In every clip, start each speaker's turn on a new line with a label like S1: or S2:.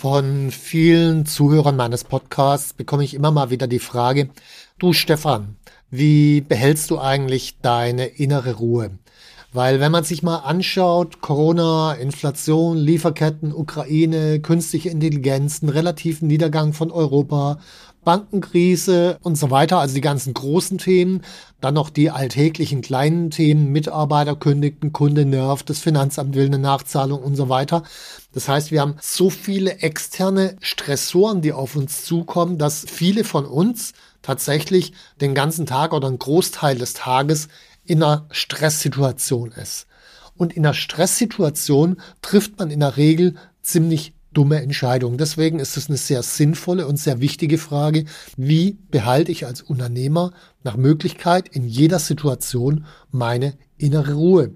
S1: Von vielen Zuhörern meines Podcasts bekomme ich immer mal wieder die Frage, du Stefan, wie behältst du eigentlich deine innere Ruhe? Weil wenn man sich mal anschaut, Corona, Inflation, Lieferketten, Ukraine, künstliche Intelligenz, einen relativen Niedergang von Europa, Bankenkrise und so weiter, also die ganzen großen Themen, dann noch die alltäglichen kleinen Themen, Mitarbeiter kündigten, Kunde nervt, das Finanzamt will eine Nachzahlung und so weiter. Das heißt, wir haben so viele externe Stressoren, die auf uns zukommen, dass viele von uns tatsächlich den ganzen Tag oder einen Großteil des Tages in einer Stresssituation ist. Und in einer Stresssituation trifft man in der Regel ziemlich dumme Entscheidung. Deswegen ist es eine sehr sinnvolle und sehr wichtige Frage, wie behalte ich als Unternehmer nach Möglichkeit in jeder Situation meine innere Ruhe.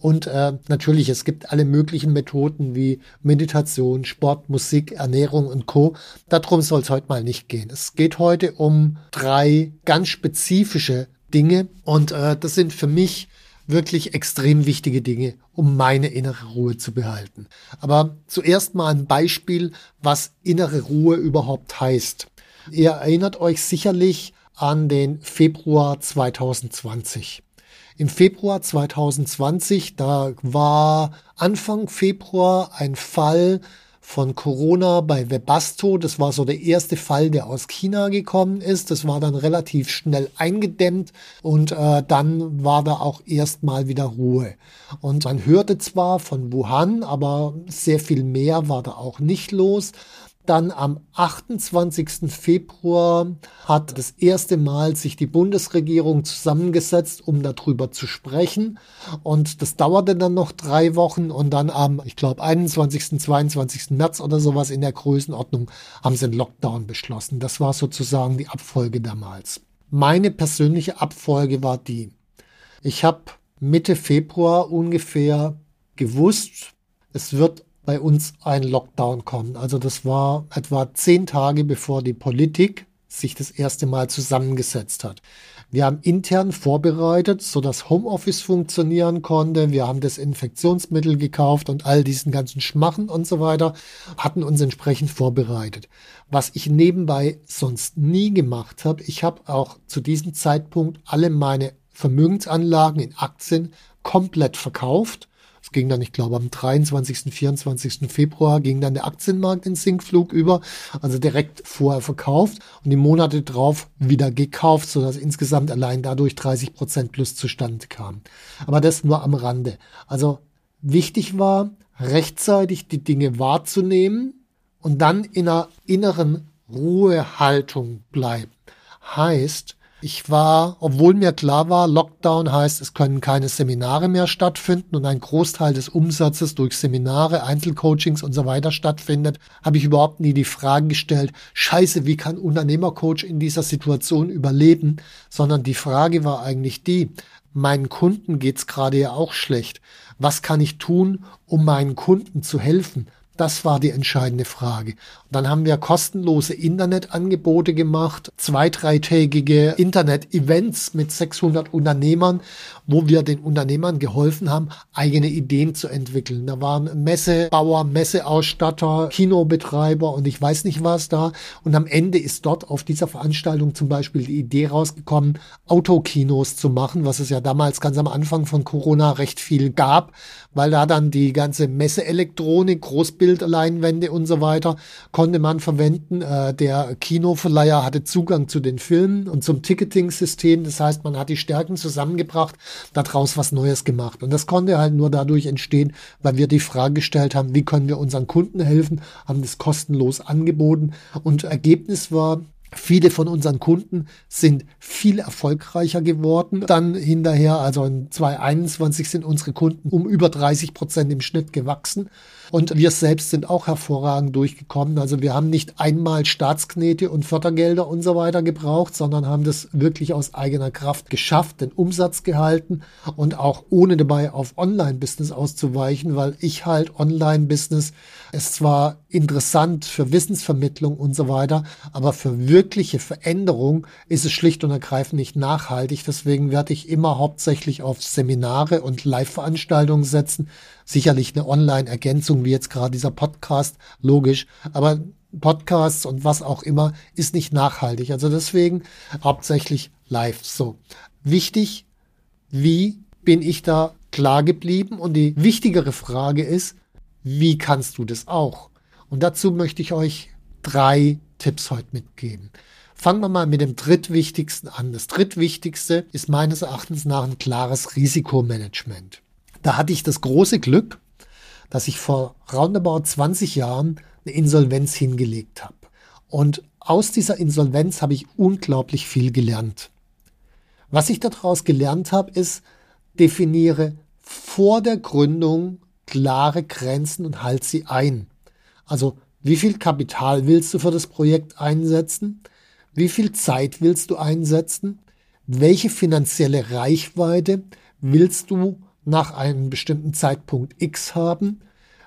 S1: Und äh, natürlich, es gibt alle möglichen Methoden wie Meditation, Sport, Musik, Ernährung und Co. Darum soll es heute mal nicht gehen. Es geht heute um drei ganz spezifische Dinge und äh, das sind für mich wirklich extrem wichtige Dinge, um meine innere Ruhe zu behalten. Aber zuerst mal ein Beispiel, was innere Ruhe überhaupt heißt. Ihr erinnert euch sicherlich an den Februar 2020. Im Februar 2020, da war Anfang Februar ein Fall von Corona bei Webasto. Das war so der erste Fall, der aus China gekommen ist. Das war dann relativ schnell eingedämmt und äh, dann war da auch erstmal wieder Ruhe. Und man hörte zwar von Wuhan, aber sehr viel mehr war da auch nicht los. Dann am 28. Februar hat das erste Mal sich die Bundesregierung zusammengesetzt, um darüber zu sprechen. Und das dauerte dann noch drei Wochen und dann am, ich glaube, 21., 22. März oder sowas in der Größenordnung haben sie einen Lockdown beschlossen. Das war sozusagen die Abfolge damals. Meine persönliche Abfolge war die. Ich habe Mitte Februar ungefähr gewusst, es wird bei uns ein Lockdown kommt. Also das war etwa zehn Tage bevor die Politik sich das erste Mal zusammengesetzt hat. Wir haben intern vorbereitet, so dass Homeoffice funktionieren konnte. Wir haben das Infektionsmittel gekauft und all diesen ganzen Schmachen und so weiter, hatten uns entsprechend vorbereitet. Was ich nebenbei sonst nie gemacht habe, ich habe auch zu diesem Zeitpunkt alle meine Vermögensanlagen in Aktien komplett verkauft es ging dann, ich glaube, am 23., 24. Februar ging dann der Aktienmarkt in Sinkflug über, also direkt vorher verkauft und die Monate drauf wieder gekauft, sodass insgesamt allein dadurch 30 Prozent plus zustande kam. Aber das nur am Rande. Also wichtig war, rechtzeitig die Dinge wahrzunehmen und dann in einer inneren Ruhehaltung bleiben. Heißt, ich war, obwohl mir klar war, Lockdown heißt, es können keine Seminare mehr stattfinden und ein Großteil des Umsatzes durch Seminare, Einzelcoachings und so weiter stattfindet, habe ich überhaupt nie die Frage gestellt, scheiße, wie kann Unternehmercoach in dieser Situation überleben, sondern die Frage war eigentlich die, meinen Kunden geht's gerade ja auch schlecht. Was kann ich tun, um meinen Kunden zu helfen? Das war die entscheidende Frage. Dann haben wir kostenlose Internetangebote gemacht, zwei, dreitägige Internet-Events mit 600 Unternehmern, wo wir den Unternehmern geholfen haben, eigene Ideen zu entwickeln. Da waren Messebauer, Messeausstatter, Kinobetreiber und ich weiß nicht was da. Und am Ende ist dort auf dieser Veranstaltung zum Beispiel die Idee rausgekommen, Autokinos zu machen, was es ja damals ganz am Anfang von Corona recht viel gab, weil da dann die ganze Messeelektronik, Großbildleinwände und so weiter konnte man verwenden. Äh, der Kinoverleiher hatte Zugang zu den Filmen und zum Ticketing-System. Das heißt, man hat die Stärken zusammengebracht, daraus was Neues gemacht. Und das konnte halt nur dadurch entstehen, weil wir die Frage gestellt haben, wie können wir unseren Kunden helfen, haben das kostenlos angeboten. Und Ergebnis war, Viele von unseren Kunden sind viel erfolgreicher geworden. Dann hinterher, also in 2021 sind unsere Kunden um über 30 Prozent im Schnitt gewachsen. Und wir selbst sind auch hervorragend durchgekommen. Also wir haben nicht einmal Staatsknete und Fördergelder und so weiter gebraucht, sondern haben das wirklich aus eigener Kraft geschafft, den Umsatz gehalten und auch ohne dabei auf Online-Business auszuweichen, weil ich halt Online-Business ist zwar interessant für Wissensvermittlung und so weiter, aber für wirkliche Veränderung ist es schlicht und ergreifend nicht nachhaltig. Deswegen werde ich immer hauptsächlich auf Seminare und Live-Veranstaltungen setzen. Sicherlich eine Online-Ergänzung, wie jetzt gerade dieser Podcast, logisch. Aber Podcasts und was auch immer ist nicht nachhaltig. Also deswegen hauptsächlich live. So. Wichtig, wie bin ich da klar geblieben? Und die wichtigere Frage ist, wie kannst du das auch? Und dazu möchte ich euch drei Tipps heute mitgeben. Fangen wir mal mit dem drittwichtigsten an. Das drittwichtigste ist meines Erachtens nach ein klares Risikomanagement. Da hatte ich das große Glück, dass ich vor roundabout 20 Jahren eine Insolvenz hingelegt habe. Und aus dieser Insolvenz habe ich unglaublich viel gelernt. Was ich daraus gelernt habe, ist, definiere vor der Gründung klare Grenzen und halt sie ein. Also wie viel Kapital willst du für das Projekt einsetzen? Wie viel Zeit willst du einsetzen? Welche finanzielle Reichweite willst du nach einem bestimmten Zeitpunkt X haben?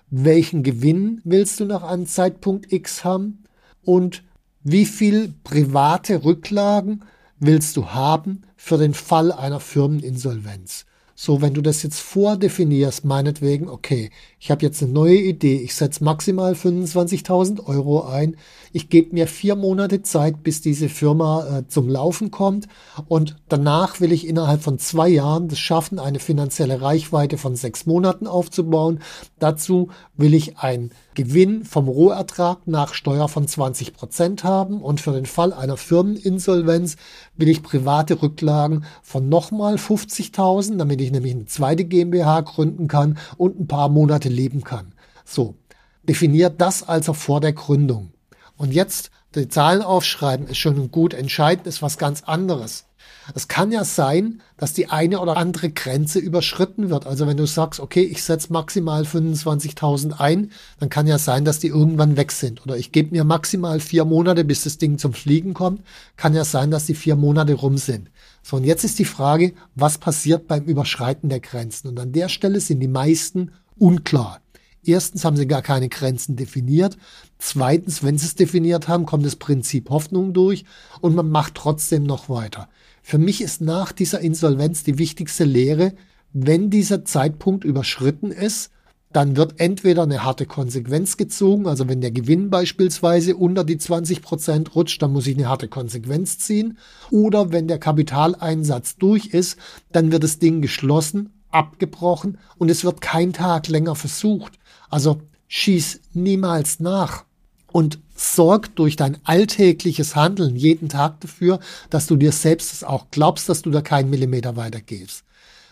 S1: Welchen Gewinn willst du nach einem Zeitpunkt X haben? Und wie viel private Rücklagen willst du haben für den Fall einer Firmeninsolvenz? So, wenn du das jetzt vordefinierst, meinetwegen, okay, ich habe jetzt eine neue Idee, ich setze maximal 25.000 Euro ein, ich gebe mir vier Monate Zeit, bis diese Firma äh, zum Laufen kommt und danach will ich innerhalb von zwei Jahren das schaffen, eine finanzielle Reichweite von sechs Monaten aufzubauen. Dazu will ich ein Gewinn vom Rohertrag nach Steuer von 20 Prozent haben und für den Fall einer Firmeninsolvenz will ich private Rücklagen von nochmal 50.000, damit ich nämlich eine zweite GmbH gründen kann und ein paar Monate leben kann. So, definiert das also vor der Gründung. Und jetzt die Zahlen aufschreiben ist schon gut. Entscheidend ist was ganz anderes. Es kann ja sein, dass die eine oder andere Grenze überschritten wird. Also wenn du sagst, okay, ich setze maximal 25.000 ein, dann kann ja sein, dass die irgendwann weg sind. Oder ich gebe mir maximal vier Monate, bis das Ding zum Fliegen kommt. Kann ja sein, dass die vier Monate rum sind. So, und jetzt ist die Frage, was passiert beim Überschreiten der Grenzen? Und an der Stelle sind die meisten unklar. Erstens haben sie gar keine Grenzen definiert. Zweitens, wenn sie es definiert haben, kommt das Prinzip Hoffnung durch und man macht trotzdem noch weiter. Für mich ist nach dieser Insolvenz die wichtigste Lehre, wenn dieser Zeitpunkt überschritten ist, dann wird entweder eine harte Konsequenz gezogen, also wenn der Gewinn beispielsweise unter die 20 Prozent rutscht, dann muss ich eine harte Konsequenz ziehen, oder wenn der Kapitaleinsatz durch ist, dann wird das Ding geschlossen, abgebrochen und es wird kein Tag länger versucht. Also schieß niemals nach und sorg durch dein alltägliches Handeln jeden Tag dafür, dass du dir selbst auch glaubst, dass du da keinen Millimeter weiter gehst.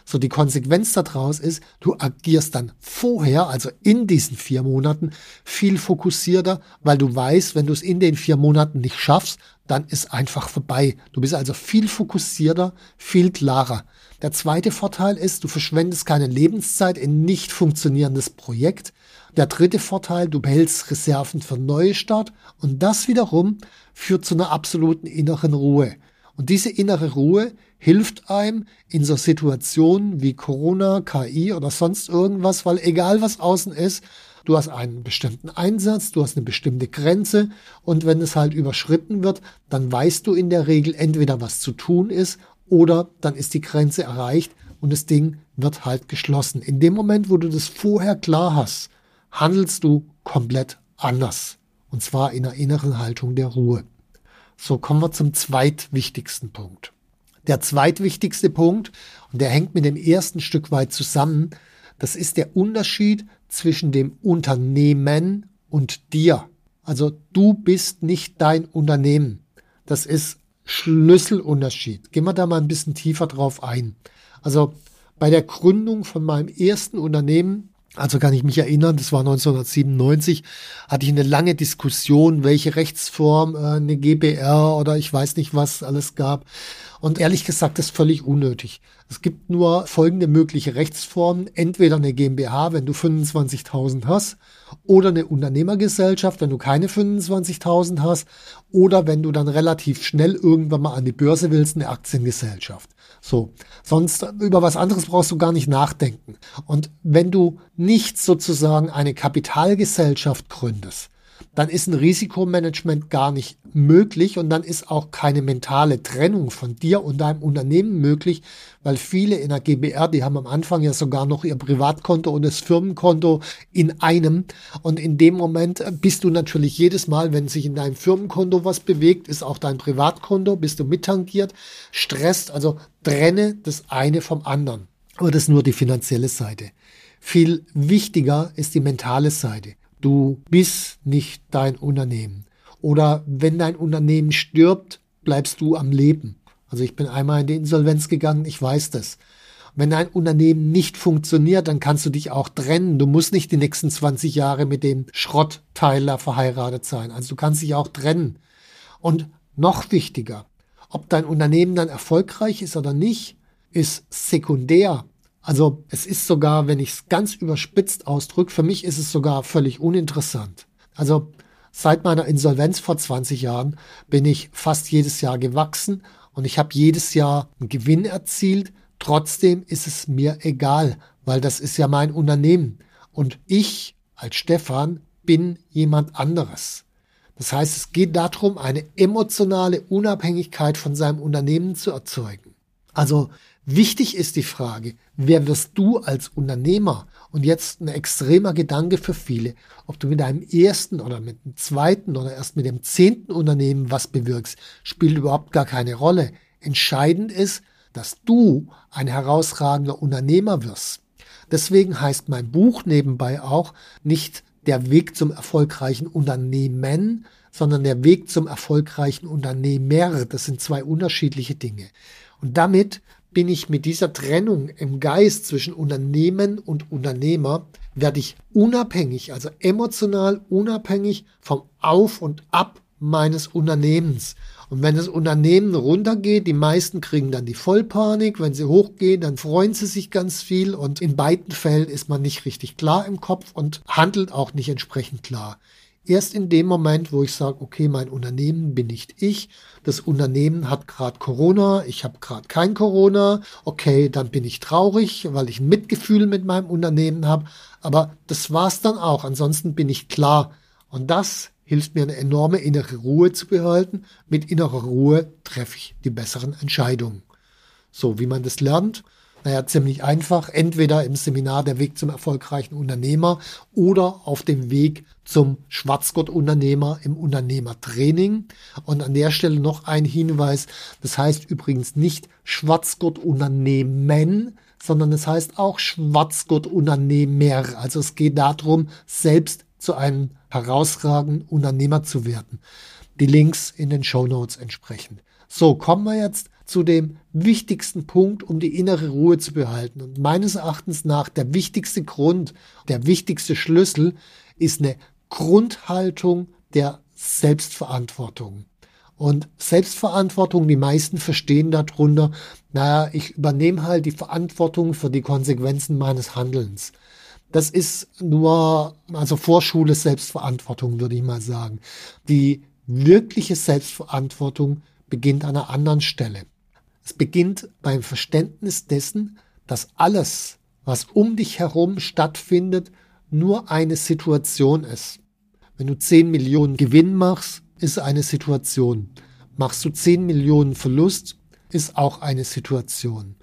S1: So die Konsequenz daraus ist, du agierst dann vorher, also in diesen vier Monaten, viel fokussierter, weil du weißt, wenn du es in den vier Monaten nicht schaffst, dann ist einfach vorbei. Du bist also viel fokussierter, viel klarer. Der zweite Vorteil ist, du verschwendest keine Lebenszeit in nicht funktionierendes Projekt. Der dritte Vorteil, du behältst Reserven für Neustart und das wiederum führt zu einer absoluten inneren Ruhe. Und diese innere Ruhe hilft einem in so Situationen wie Corona, KI oder sonst irgendwas, weil egal was außen ist, du hast einen bestimmten Einsatz, du hast eine bestimmte Grenze und wenn es halt überschritten wird, dann weißt du in der Regel entweder was zu tun ist oder dann ist die Grenze erreicht und das Ding wird halt geschlossen. In dem Moment, wo du das vorher klar hast, handelst du komplett anders. Und zwar in einer inneren Haltung der Ruhe. So kommen wir zum zweitwichtigsten Punkt. Der zweitwichtigste Punkt, und der hängt mit dem ersten Stück weit zusammen, das ist der Unterschied zwischen dem Unternehmen und dir. Also du bist nicht dein Unternehmen. Das ist Schlüsselunterschied. Gehen wir da mal ein bisschen tiefer drauf ein. Also bei der Gründung von meinem ersten Unternehmen also kann ich mich erinnern, das war 1997, hatte ich eine lange Diskussion, welche Rechtsform, äh, eine GBR oder ich weiß nicht was alles gab. Und ehrlich gesagt, das ist völlig unnötig. Es gibt nur folgende mögliche Rechtsformen. Entweder eine GmbH, wenn du 25.000 hast, oder eine Unternehmergesellschaft, wenn du keine 25.000 hast, oder wenn du dann relativ schnell irgendwann mal an die Börse willst, eine Aktiengesellschaft. So. Sonst über was anderes brauchst du gar nicht nachdenken. Und wenn du nicht sozusagen eine Kapitalgesellschaft gründest, dann ist ein Risikomanagement gar nicht möglich und dann ist auch keine mentale Trennung von dir und deinem Unternehmen möglich, weil viele in der GBR, die haben am Anfang ja sogar noch ihr Privatkonto und das Firmenkonto in einem und in dem Moment bist du natürlich jedes Mal, wenn sich in deinem Firmenkonto was bewegt, ist auch dein Privatkonto, bist du mittangiert, stresst, also trenne das eine vom anderen. Aber das ist nur die finanzielle Seite. Viel wichtiger ist die mentale Seite. Du bist nicht dein Unternehmen. Oder wenn dein Unternehmen stirbt, bleibst du am Leben. Also ich bin einmal in die Insolvenz gegangen, ich weiß das. Wenn dein Unternehmen nicht funktioniert, dann kannst du dich auch trennen. Du musst nicht die nächsten 20 Jahre mit dem Schrottteiler verheiratet sein. Also du kannst dich auch trennen. Und noch wichtiger, ob dein Unternehmen dann erfolgreich ist oder nicht, ist sekundär. Also es ist sogar, wenn ich es ganz überspitzt ausdrücke, für mich ist es sogar völlig uninteressant. Also seit meiner Insolvenz vor 20 Jahren bin ich fast jedes Jahr gewachsen und ich habe jedes Jahr einen Gewinn erzielt. Trotzdem ist es mir egal, weil das ist ja mein Unternehmen. Und ich als Stefan bin jemand anderes. Das heißt, es geht darum, eine emotionale Unabhängigkeit von seinem Unternehmen zu erzeugen. Also Wichtig ist die Frage, wer wirst du als Unternehmer? Und jetzt ein extremer Gedanke für viele, ob du mit deinem ersten oder mit dem zweiten oder erst mit dem zehnten Unternehmen was bewirkst, spielt überhaupt gar keine Rolle. Entscheidend ist, dass du ein herausragender Unternehmer wirst. Deswegen heißt mein Buch nebenbei auch nicht der Weg zum erfolgreichen Unternehmen, sondern der Weg zum erfolgreichen Unternehmer. Das sind zwei unterschiedliche Dinge. Und damit bin ich mit dieser Trennung im Geist zwischen Unternehmen und Unternehmer, werde ich unabhängig, also emotional unabhängig vom Auf und Ab meines Unternehmens. Und wenn das Unternehmen runtergeht, die meisten kriegen dann die Vollpanik. Wenn sie hochgehen, dann freuen sie sich ganz viel. Und in beiden Fällen ist man nicht richtig klar im Kopf und handelt auch nicht entsprechend klar. Erst in dem Moment, wo ich sage, okay, mein Unternehmen bin nicht ich, das Unternehmen hat gerade Corona, ich habe gerade kein Corona, okay, dann bin ich traurig, weil ich ein Mitgefühl mit meinem Unternehmen habe, aber das war's dann auch, ansonsten bin ich klar. Und das hilft mir eine enorme innere Ruhe zu behalten. Mit innerer Ruhe treffe ich die besseren Entscheidungen. So, wie man das lernt, naja, ziemlich einfach. Entweder im Seminar Der Weg zum erfolgreichen Unternehmer oder auf dem Weg zum Schwarzgott-Unternehmer im Unternehmertraining. Und an der Stelle noch ein Hinweis. Das heißt übrigens nicht Schwarzgott-Unternehmen, sondern es heißt auch Schwarzgott-Unternehmer. Also es geht darum, selbst zu einem herausragenden Unternehmer zu werden. Die Links in den Show Notes entsprechend. So, kommen wir jetzt zu dem wichtigsten Punkt, um die innere Ruhe zu behalten. Und meines Erachtens nach der wichtigste Grund, der wichtigste Schlüssel ist eine Grundhaltung der Selbstverantwortung. Und Selbstverantwortung, die meisten verstehen darunter, naja, ich übernehme halt die Verantwortung für die Konsequenzen meines Handelns. Das ist nur, also Vorschule Selbstverantwortung, würde ich mal sagen. Die wirkliche Selbstverantwortung beginnt an einer anderen Stelle. Es beginnt beim Verständnis dessen, dass alles, was um dich herum stattfindet, nur eine Situation ist. Wenn du 10 Millionen Gewinn machst, ist eine Situation. Machst du 10 Millionen Verlust, ist auch eine Situation.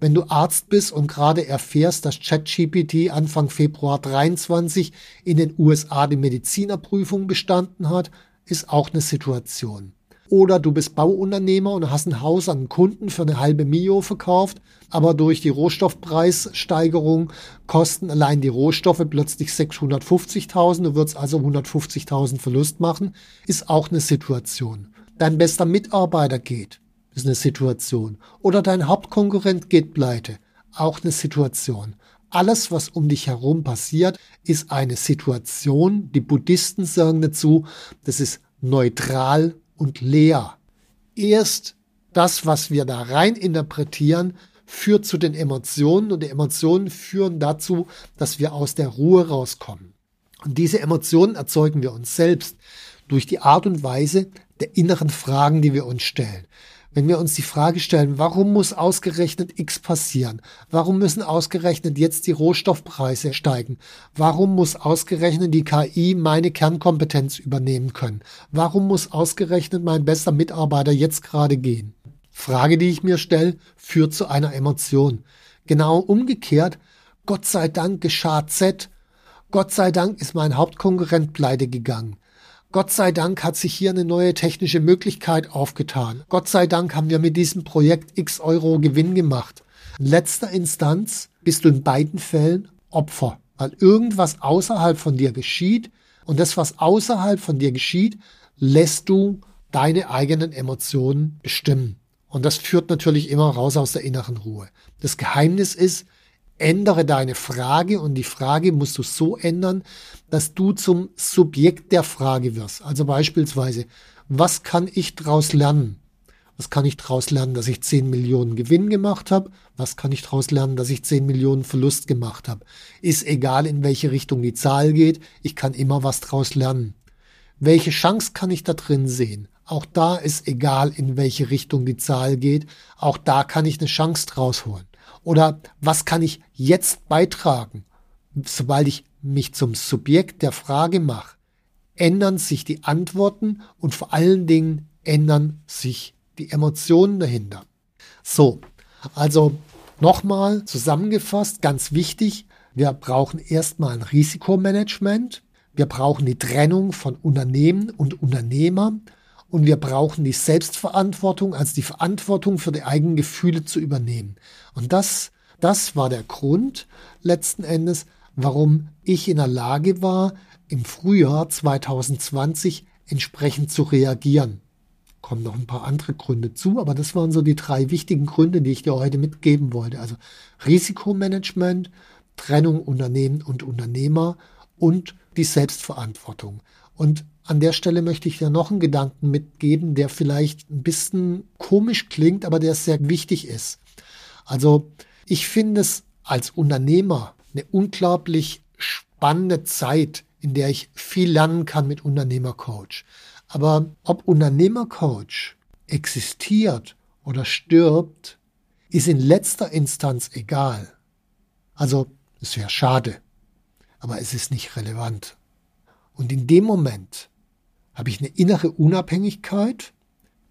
S1: Wenn du Arzt bist und gerade erfährst, dass ChatGPT Anfang Februar 23 in den USA die Medizinerprüfung bestanden hat, ist auch eine Situation. Oder du bist Bauunternehmer und hast ein Haus an einen Kunden für eine halbe Mio verkauft, aber durch die Rohstoffpreissteigerung kosten allein die Rohstoffe plötzlich 650.000, du wirst also 150.000 Verlust machen, ist auch eine Situation. Dein bester Mitarbeiter geht, ist eine Situation. Oder dein Hauptkonkurrent geht pleite, auch eine Situation. Alles, was um dich herum passiert, ist eine Situation. Die Buddhisten sagen dazu, das ist neutral und leer. Erst das, was wir da rein interpretieren, führt zu den Emotionen und die Emotionen führen dazu, dass wir aus der Ruhe rauskommen. Und diese Emotionen erzeugen wir uns selbst durch die Art und Weise der inneren Fragen, die wir uns stellen. Wenn wir uns die Frage stellen, warum muss ausgerechnet X passieren? Warum müssen ausgerechnet jetzt die Rohstoffpreise steigen? Warum muss ausgerechnet die KI meine Kernkompetenz übernehmen können? Warum muss ausgerechnet mein bester Mitarbeiter jetzt gerade gehen? Frage, die ich mir stelle, führt zu einer Emotion. Genau umgekehrt, Gott sei Dank geschah Z. Gott sei Dank ist mein Hauptkonkurrent pleite gegangen. Gott sei Dank hat sich hier eine neue technische Möglichkeit aufgetan. Gott sei Dank haben wir mit diesem Projekt x Euro Gewinn gemacht. In letzter Instanz bist du in beiden Fällen Opfer, weil irgendwas außerhalb von dir geschieht und das, was außerhalb von dir geschieht, lässt du deine eigenen Emotionen bestimmen. Und das führt natürlich immer raus aus der inneren Ruhe. Das Geheimnis ist, ändere deine Frage und die Frage musst du so ändern, dass du zum Subjekt der Frage wirst. Also beispielsweise, was kann ich daraus lernen? Was kann ich daraus lernen, dass ich 10 Millionen Gewinn gemacht habe? Was kann ich daraus lernen, dass ich 10 Millionen Verlust gemacht habe? Ist egal, in welche Richtung die Zahl geht, ich kann immer was daraus lernen. Welche Chance kann ich da drin sehen? Auch da ist egal, in welche Richtung die Zahl geht, auch da kann ich eine Chance draus holen. Oder was kann ich jetzt beitragen? Sobald ich mich zum Subjekt der Frage mache, ändern sich die Antworten und vor allen Dingen ändern sich die Emotionen dahinter. So, also nochmal zusammengefasst, ganz wichtig, wir brauchen erstmal ein Risikomanagement, wir brauchen die Trennung von Unternehmen und Unternehmer und wir brauchen die Selbstverantwortung, also die Verantwortung für die eigenen Gefühle zu übernehmen. Und das, das war der Grund letzten Endes, warum ich in der Lage war, im Frühjahr 2020 entsprechend zu reagieren. Kommen noch ein paar andere Gründe zu, aber das waren so die drei wichtigen Gründe, die ich dir heute mitgeben wollte. Also Risikomanagement, Trennung Unternehmen und Unternehmer und die Selbstverantwortung. Und an der Stelle möchte ich dir noch einen Gedanken mitgeben, der vielleicht ein bisschen komisch klingt, aber der sehr wichtig ist. Also ich finde es als Unternehmer eine unglaublich spannende Zeit, in der ich viel lernen kann mit Unternehmercoach. Aber ob Unternehmercoach existiert oder stirbt, ist in letzter Instanz egal. Also es wäre schade, aber es ist nicht relevant. Und in dem Moment, habe ich eine innere Unabhängigkeit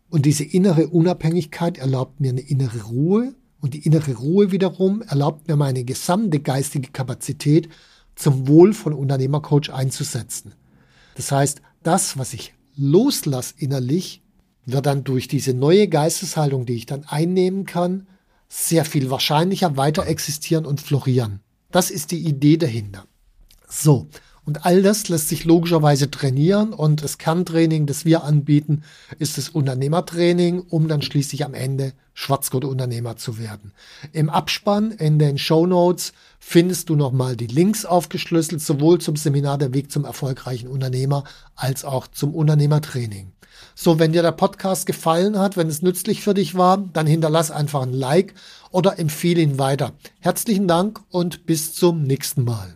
S1: und diese innere Unabhängigkeit erlaubt mir eine innere Ruhe und die innere Ruhe wiederum erlaubt mir meine gesamte geistige Kapazität zum Wohl von Unternehmercoach einzusetzen. Das heißt, das, was ich loslasse innerlich, wird dann durch diese neue Geisteshaltung, die ich dann einnehmen kann, sehr viel wahrscheinlicher weiter existieren und florieren. Das ist die Idee dahinter. So, und all das lässt sich logischerweise trainieren und das Kerntraining, das wir anbieten, ist das Unternehmertraining, um dann schließlich am Ende Schwarzgurt-Unternehmer zu werden. Im Abspann in den Show Notes findest du nochmal die Links aufgeschlüsselt, sowohl zum Seminar Der Weg zum erfolgreichen Unternehmer als auch zum Unternehmertraining. So, wenn dir der Podcast gefallen hat, wenn es nützlich für dich war, dann hinterlass einfach ein Like oder empfehle ihn weiter. Herzlichen Dank und bis zum nächsten Mal.